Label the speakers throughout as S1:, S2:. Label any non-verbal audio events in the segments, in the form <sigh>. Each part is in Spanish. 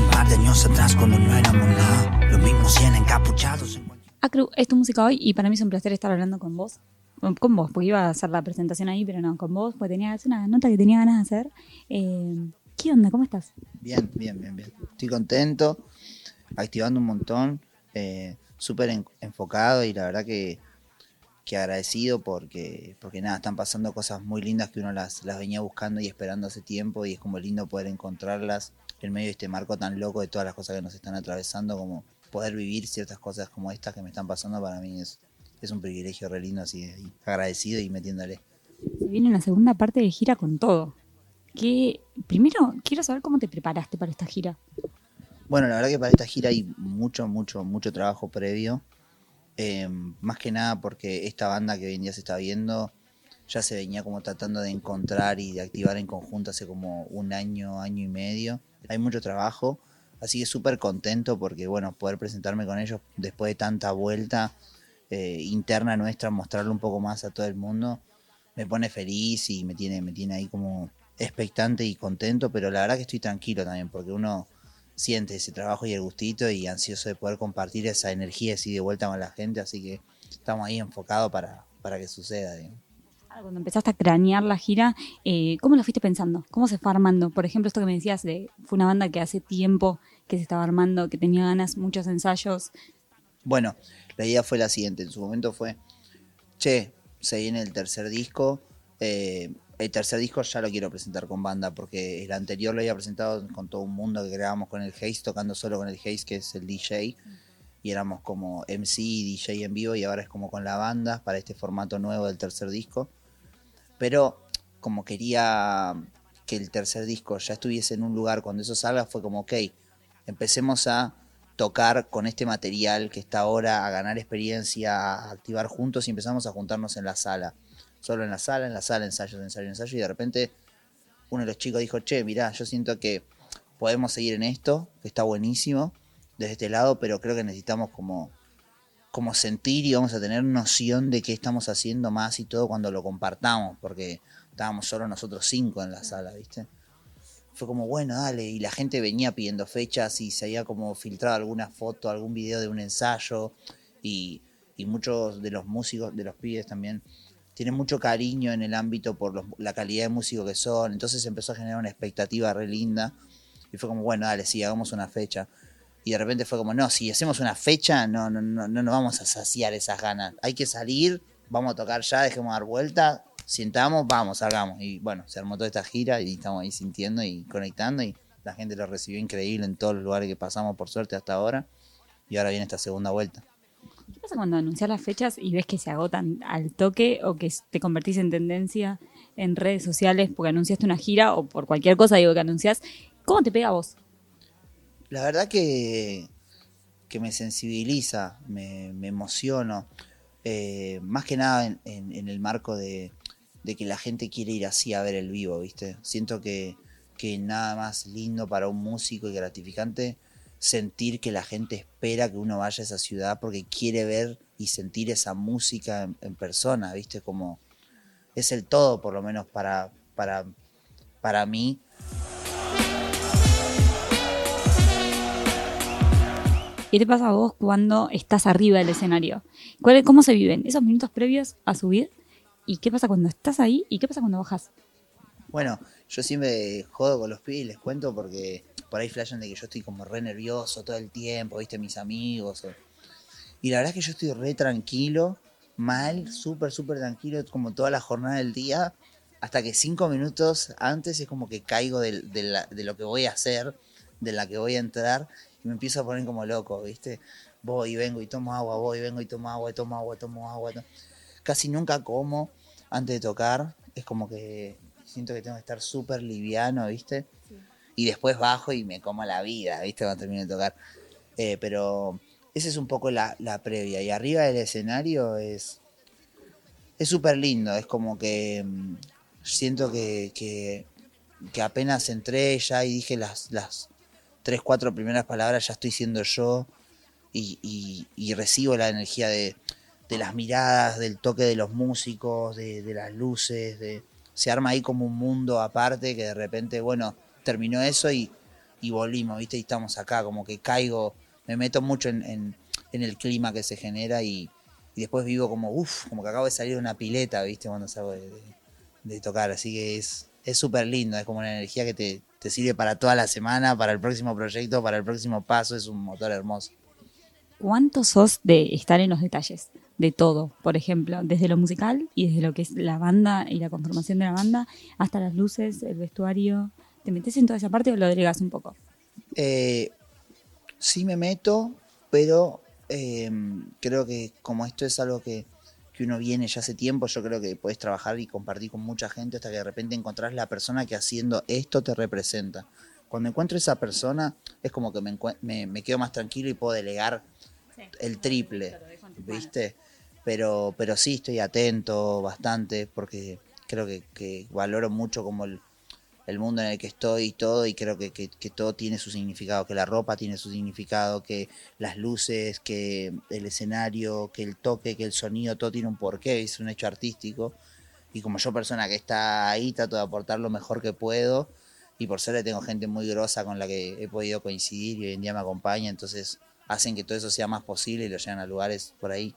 S1: Hace un par de años atrás cuando no éramos nada, los mismos 100 encapuchados. En...
S2: Acru, es tu música hoy y para mí es un placer estar hablando con vos. Con vos, porque iba a hacer la presentación ahí, pero no, con vos, porque tenía una nota que tenía ganas de hacer. Eh, ¿Qué onda? ¿Cómo estás?
S3: Bien, bien, bien, bien. Estoy contento, activando un montón, eh, súper enfocado y la verdad que, que, agradecido porque, porque nada, están pasando cosas muy lindas que uno las, las venía buscando y esperando hace tiempo y es como lindo poder encontrarlas en medio de este marco tan loco de todas las cosas que nos están atravesando, como poder vivir ciertas cosas como estas que me están pasando para mí es, es un privilegio re lindo, así agradecido y metiéndole.
S2: Se viene una segunda parte de gira con todo que primero quiero saber cómo te preparaste para esta gira.
S3: Bueno, la verdad que para esta gira hay mucho, mucho, mucho trabajo previo. Em, más que nada porque esta banda que hoy en día se está viendo ya se venía como tratando de encontrar y de activar en conjunto hace como un año, año y medio. Hay mucho trabajo, así que súper contento porque, bueno, poder presentarme con ellos después de tanta vuelta eh, interna nuestra, mostrarlo un poco más a todo el mundo, me pone feliz y me tiene, me tiene ahí como expectante y contento, pero la verdad que estoy tranquilo también, porque uno siente ese trabajo y el gustito y ansioso de poder compartir esa energía así de vuelta con la gente, así que estamos ahí enfocados para, para que suceda.
S2: Cuando empezaste a cranear la gira, eh, ¿cómo lo fuiste pensando? ¿Cómo se fue armando? Por ejemplo, esto que me decías, de, fue una banda que hace tiempo que se estaba armando, que tenía ganas, muchos ensayos.
S3: Bueno, la idea fue la siguiente, en su momento fue, che, se viene el tercer disco, eh, el tercer disco ya lo quiero presentar con banda, porque el anterior lo había presentado con todo un mundo que grabamos con el Haze, tocando solo con el Haze, que es el DJ, y éramos como MC y DJ en vivo, y ahora es como con la banda para este formato nuevo del tercer disco. Pero como quería que el tercer disco ya estuviese en un lugar cuando eso salga, fue como, ok, empecemos a tocar con este material que está ahora, a ganar experiencia, a activar juntos y empezamos a juntarnos en la sala. Solo en la sala, en la sala, ensayo, ensayo, ensayo, y de repente uno de los chicos dijo, che, mirá, yo siento que podemos seguir en esto, que está buenísimo desde este lado, pero creo que necesitamos como, como sentir y vamos a tener noción de qué estamos haciendo más y todo cuando lo compartamos, porque estábamos solo nosotros cinco en la sala, ¿viste? Fue como, bueno, dale, y la gente venía pidiendo fechas y se había como filtrado alguna foto, algún video de un ensayo, y, y muchos de los músicos, de los pibes también, tienen mucho cariño en el ámbito por la calidad de músico que son, entonces empezó a generar una expectativa re linda y fue como, bueno, dale, sí, hagamos una fecha. Y de repente fue como, no, si hacemos una fecha, no, no, no, no nos vamos a saciar esas ganas. Hay que salir, vamos a tocar ya, dejemos dar vuelta, sintamos, vamos, salgamos. Y bueno, se armó toda esta gira y estamos ahí sintiendo y conectando y la gente lo recibió increíble en todos los lugares que pasamos, por suerte, hasta ahora. Y ahora viene esta segunda vuelta.
S2: ¿Qué pasa cuando anuncias las fechas y ves que se agotan al toque o que te convertís en tendencia en redes sociales porque anunciaste una gira o por cualquier cosa digo que anuncias? ¿Cómo te pega a vos?
S3: La verdad que, que me sensibiliza, me, emociono, eh, más que nada en, el marco de, de, que la gente quiere ir así a ver el vivo, ¿viste? Siento que, que nada más lindo para un músico y gratificante sentir que la gente espera que uno vaya a esa ciudad porque quiere ver y sentir esa música en, persona, ¿viste? Como es el todo, por lo menos para, para, para mí.
S2: ¿Qué te pasa a vos cuando estás arriba del escenario? ¿Cómo se viven esos minutos previos a subir? ¿Y qué pasa cuando estás ahí? ¿Y qué pasa cuando bajas?
S3: Bueno, yo siempre jodo con los pibes les cuento porque por ahí flashan de que yo estoy como re nervioso todo el tiempo, viste, mis amigos. Y la verdad es que yo estoy re tranquilo, mal, súper, súper tranquilo, como toda la jornada del día, hasta que cinco minutos antes es como que caigo de, lo que voy a hacer, de la que voy a entrar, y me empiezo a poner como loco, viste. Voy y vengo y tomo agua, voy y vengo y tomo agua, tomo agua, tomo agua. Casi nunca como antes de tocar, es como que siento que tengo que estar súper liviano, viste y después bajo y me como la vida, ¿viste? Cuando termino de tocar. Eh, pero esa es un poco la, previa. Y arriba del escenario es es súper lindo. Es como que mm, siento que, que, apenas entré ya y dije las, las tres, cuatro primeras palabras, ya estoy siendo yo y, recibo la energía de, de, las miradas, del toque de los músicos, de, las luces. De, se arma ahí como un mundo aparte que de repente, bueno terminó eso y y volvimos, ¿viste? Y estamos acá, como que caigo, me meto mucho en, en- el clima que se genera y, después vivo como, uff, como que acabo de salir de una pileta, ¿viste? Cuando salgo de, tocar, así que es es súper lindo, es como una energía que te, te sirve para toda la semana, para el próximo proyecto, para el próximo paso, es un motor hermoso.
S2: ¿Cuánto sos de estar en los detalles? De todo, por ejemplo, desde lo musical y desde lo que es la banda y la conformación de la banda, hasta las luces, el vestuario. ¿Te metes en toda esa parte o lo delegas un poco?
S3: Eh, sí me meto, pero eh, creo que como esto es algo que, que uno viene ya hace tiempo, yo creo que puedes trabajar y compartir con mucha gente hasta que de repente encontrás la persona que haciendo esto te representa. Cuando encuentro esa persona es como que me, me, me quedo más tranquilo y puedo delegar el triple, ¿viste? Pero, pero sí estoy atento bastante porque creo que, que valoro mucho como el, el mundo en el que estoy y todo, y creo que, que- todo tiene su significado, que la ropa tiene su significado, que las luces, que el escenario, que el toque, que el sonido, todo tiene un porqué, es un hecho artístico. Y como yo persona que está ahí, trato de aportar lo mejor que puedo, y por suerte tengo gente muy grosa con la que he podido coincidir y hoy en día me acompaña, entonces hacen que todo eso sea más posible y lo llevan a lugares por ahí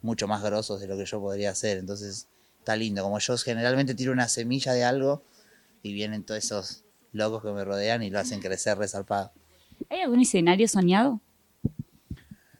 S3: mucho más grosos de lo que yo podría hacer. Entonces está lindo, como yo generalmente tiro una semilla de algo, y vienen todos esos locos que me rodean y lo hacen crecer resarpado.
S2: ¿Hay algún escenario soñado?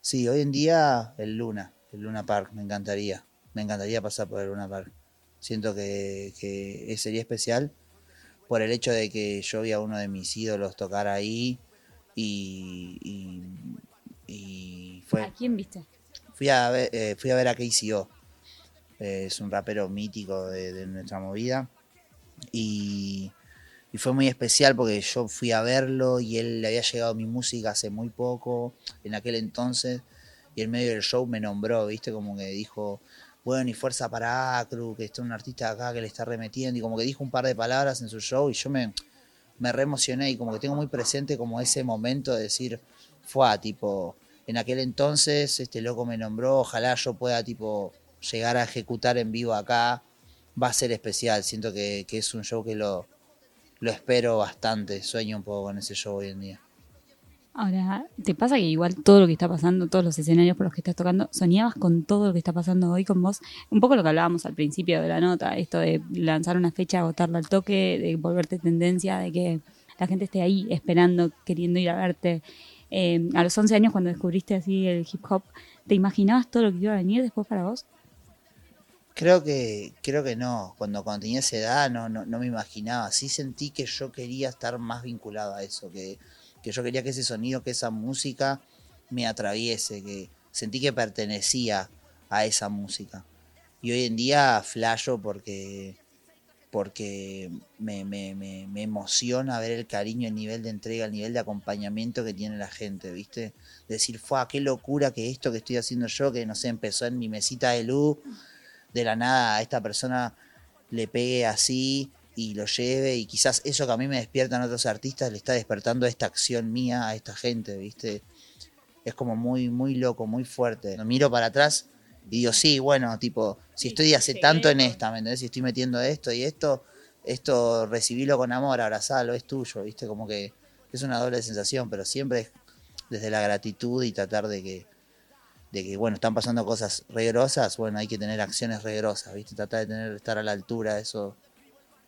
S3: Sí, hoy en día el Luna, el Luna Park, me encantaría. Me encantaría pasar por el Luna Park. Siento que, que sería especial por el hecho de que yo vi a uno de mis ídolos tocar ahí y, y, y fue,
S2: ¿A quién viste?
S3: fui, a ver, eh, fui a ver a KCO. Eh, es un rapero mítico de, de nuestra movida. Y, fue muy especial porque yo fui a verlo y él le había llegado mi música hace muy poco, en aquel entonces, y en medio del show me nombró, ¿viste? Como que dijo, bueno, y fuerza para Acru, que está un artista acá que le está remetiendo, y como que dijo un par de palabras en su show y yo me, me re emocioné y como que tengo muy presente como ese momento de decir, fue tipo, en aquel entonces este loco me nombró, ojalá yo pueda tipo llegar a ejecutar en vivo acá, va a ser especial, siento que, que es un show que lo, lo espero bastante, sueño un poco con ese show hoy en día.
S2: Ahora, ¿te pasa que igual todo lo que está pasando, todos los escenarios por los que estás tocando, soñabas con todo lo que está pasando hoy con vos? Un poco lo que hablábamos al principio de la nota, esto de lanzar una fecha, agotarla al toque, de volverte tendencia, de que la gente esté ahí esperando, queriendo ir a verte. Eh, a los 11 años, cuando descubriste así el hip hop, ¿te imaginabas todo lo que iba a venir después para vos?
S3: Creo que, creo que no, cuando, cuando tenía esa edad no, no, no me imaginaba, sí sentí que yo quería estar más vinculado a eso, que, que yo quería que ese sonido, que esa música me atraviese, que sentí que pertenecía a esa música. Y hoy en día flasho porque, porque me, me, me, emociona ver el cariño, el nivel de entrega, el nivel de acompañamiento que tiene la gente, ¿viste? Decir, fue qué locura que esto que estoy haciendo yo, que no sé, empezó en mi mesita de luz, de la nada a esta persona le pegue así y lo lleve y quizás eso que a mí me despiertan otros artistas le está despertando esta acción mía a esta gente, ¿viste? Es como muy, muy loco, muy fuerte. Lo miro para atrás y digo, sí, bueno, tipo, si estoy hace tanto en esta, ¿me entendés? Si estoy metiendo esto y esto, esto recibilo con amor, abrazalo, es tuyo, ¿viste? Como que es una doble sensación, pero siempre es desde la gratitud y tratar de que, de que bueno, están pasando cosas regrosas, bueno, hay que tener acciones regrosas, ¿viste? Tratar de tener, estar a la altura, eso,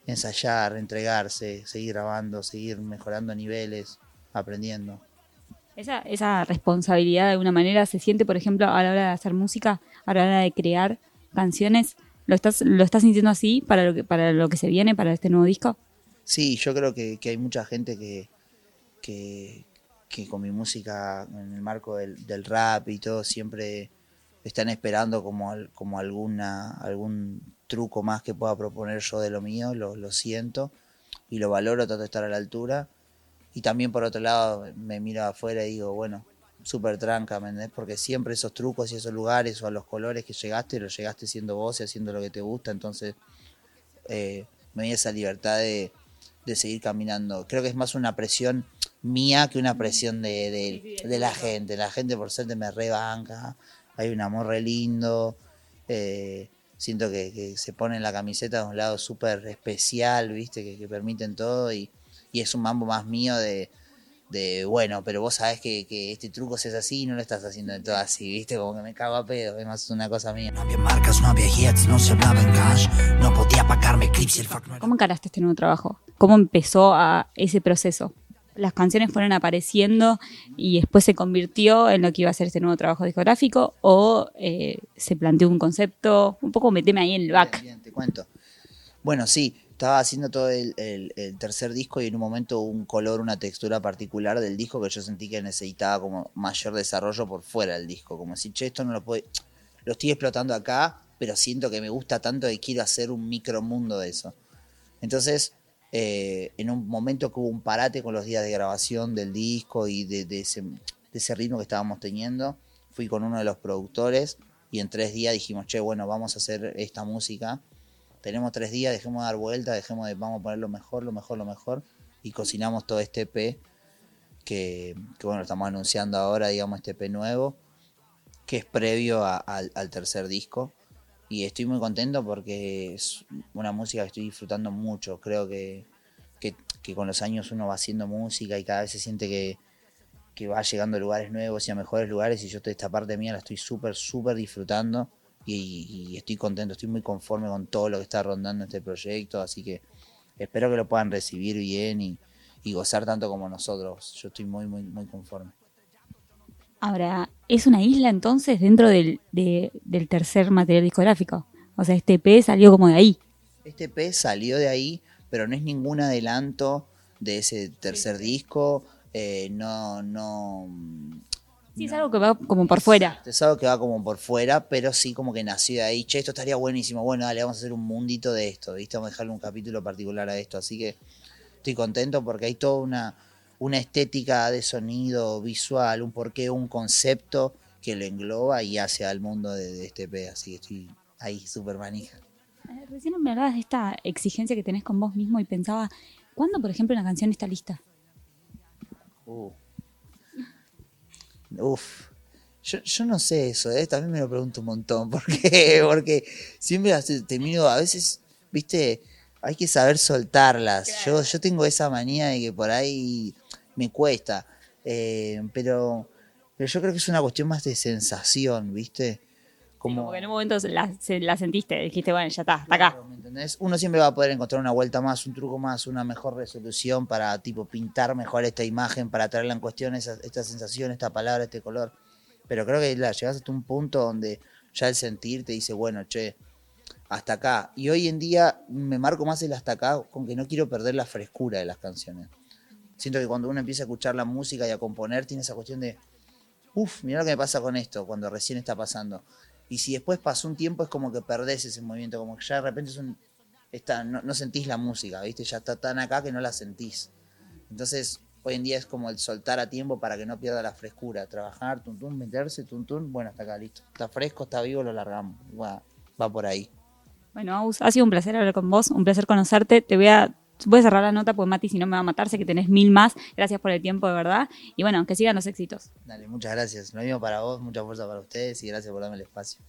S3: ensayar, entregarse, seguir grabando, seguir mejorando niveles, aprendiendo.
S2: Esa, esa responsabilidad de alguna manera se siente, por ejemplo, a la hora de hacer música, a la hora de crear canciones. ¿Lo estás, lo estás sintiendo así para lo que, para lo que se viene, para este nuevo disco?
S3: Sí, yo creo que, que hay mucha gente que, que, que con mi música, en el marco del, del rap y todo, siempre están esperando como, como alguna, algún truco más que pueda proponer yo de lo mío, lo, lo siento y lo valoro, trato de estar a la altura. Y también por otro lado me miro afuera y digo, bueno, súper tranca, ¿me? Porque siempre esos trucos y esos lugares o a los colores que llegaste, los llegaste siendo vos y haciendo lo que te gusta, entonces eh, me dio esa libertad de, de seguir caminando. Creo que es más una presión mía que una presión de, de- de la gente. La gente por suerte me rebanca, hay un amor re lindo, eh, siento que, que se pone la camiseta de un lado súper especial, viste, que, que permiten todo y, y es un mambo más mío de, de, bueno, pero vos sabés que, que este truco se es así y no lo estás haciendo de todo así, ¿viste? Como que me cago a pedo, es más una cosa mía.
S1: No había marcas, no había hits, no se hablaba en cash. No podía pagarme clips y el fuck no era-
S2: ¿Cómo encaraste este nuevo trabajo? ¿Cómo empezó a ese proceso? Las canciones fueron apareciendo y después se convirtió en lo que iba a ser este nuevo trabajo discográfico o eh, se planteó un concepto, un poco meteme ahí en el back.
S3: Bien, te cuento. Bueno, sí, estaba haciendo todo el, tercer disco y en un momento un color, una textura particular del disco que yo sentí que necesitaba como mayor desarrollo por fuera del disco. Como si, che, esto no lo puedo. Lo estoy explotando acá, pero siento que me gusta tanto que quiero hacer un micromundo de eso. Entonces, eh, en un momento que hubo un parate con los días de grabación del disco y de, ese, ritmo que estábamos teniendo, fui con uno de los productores y en tres días dijimos, che, bueno, vamos a hacer esta música. Tenemos tres días, dejemos de dar vuelta, dejemos de, vamos a poner lo mejor, lo mejor, lo mejor. Y cocinamos todo este EP que, bueno, estamos anunciando ahora, digamos, este EP nuevo, que es previo al tercer disco. Y estoy muy contento porque es una música que estoy disfrutando mucho. Creo que, que, con los años uno va haciendo música y cada vez se siente que, que va llegando a lugares nuevos y a mejores lugares. Y yo esta parte mía la estoy súper, súper disfrutando. Y, estoy contento, estoy muy conforme con todo lo que está rondando este proyecto. Así que espero que lo puedan recibir bien y gozar tanto como nosotros. Yo estoy muy, muy, muy conforme.
S2: Ahora, ¿es una isla entonces dentro del, de- del tercer material discográfico? O sea, este EP salió como de ahí.
S3: Este EP salió de ahí, pero no es ningún adelanto de ese tercer disco. eh, no, no.
S2: Sí, es algo que va como por fuera.
S3: Es algo que va como por fuera, pero sí como que nació de ahí. Che, esto estaría buenísimo. Bueno, dale, vamos a hacer un mundito de esto, ¿viste? Vamos a dejarle un capítulo particular a esto. Así que estoy contento porque hay toda una, una estética de sonido visual, un porqué, un concepto que lo engloba y hace al mundo de, de este EP. Así que estoy ahí súper manija.
S2: Eh, Recién me hablabas de esta exigencia que tenés con vos mismo y pensaba, ¿cuándo, por ejemplo, una canción está lista?
S3: Uh. Uf. Yo, yo no sé eso, ¿eh? también me lo pregunto un montón. <laughs> ¿Por qué? Porque siempre termino, a veces, viste, hay que saber soltarlas. Yo, yo tengo esa manía de que por ahí me cuesta. eh, pero, pero yo creo que es una cuestión más de sensación, ¿viste?
S2: Como, como que en un momento la, se- la sentiste, dijiste, bueno, ya está, hasta acá.
S3: ¿me entendés? Uno siempre va a poder encontrar una vuelta más, un truco más, una mejor resolución para tipo pintar mejor esta imagen, para traerla en cuestión esa- esta sensación, esta palabra, este color. Pero creo que la, llegas hasta un punto donde ya el sentir te dice, bueno, che, hasta acá. Y hoy en día me marco más el hasta acá con que no quiero perder la frescura de las canciones. Siento que cuando uno empieza a escuchar la música y a componer, tiene esa cuestión de, uff, mira lo que me pasa con esto, cuando recién está pasando. Y si después pasó un tiempo es como que perdés ese movimiento, como que ya de repente es un, está, no, no sentís la música, ¿viste? Ya está tan acá que no la sentís. Entonces, hoy en día es como el soltar a tiempo para que no pierda la frescura. Trabajar, tum, meterse, tum, bueno, hasta acá, listo. Está fresco, está vivo, lo largamos. Va, va por ahí.
S2: Bueno, Aus, ha sido un placer hablar con vos, un placer conocerte. Te voy a, voy a cerrar la nota porque Mati si no me va a matar, sé que tenés mil más. Gracias por el tiempo, de verdad. Y bueno, que sigan los éxitos.
S3: Dale, muchas gracias. Lo mismo para vos, mucha fuerza para ustedes y gracias por darme el espacio.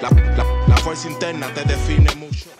S4: La, la- la fuerza interna te define mucho.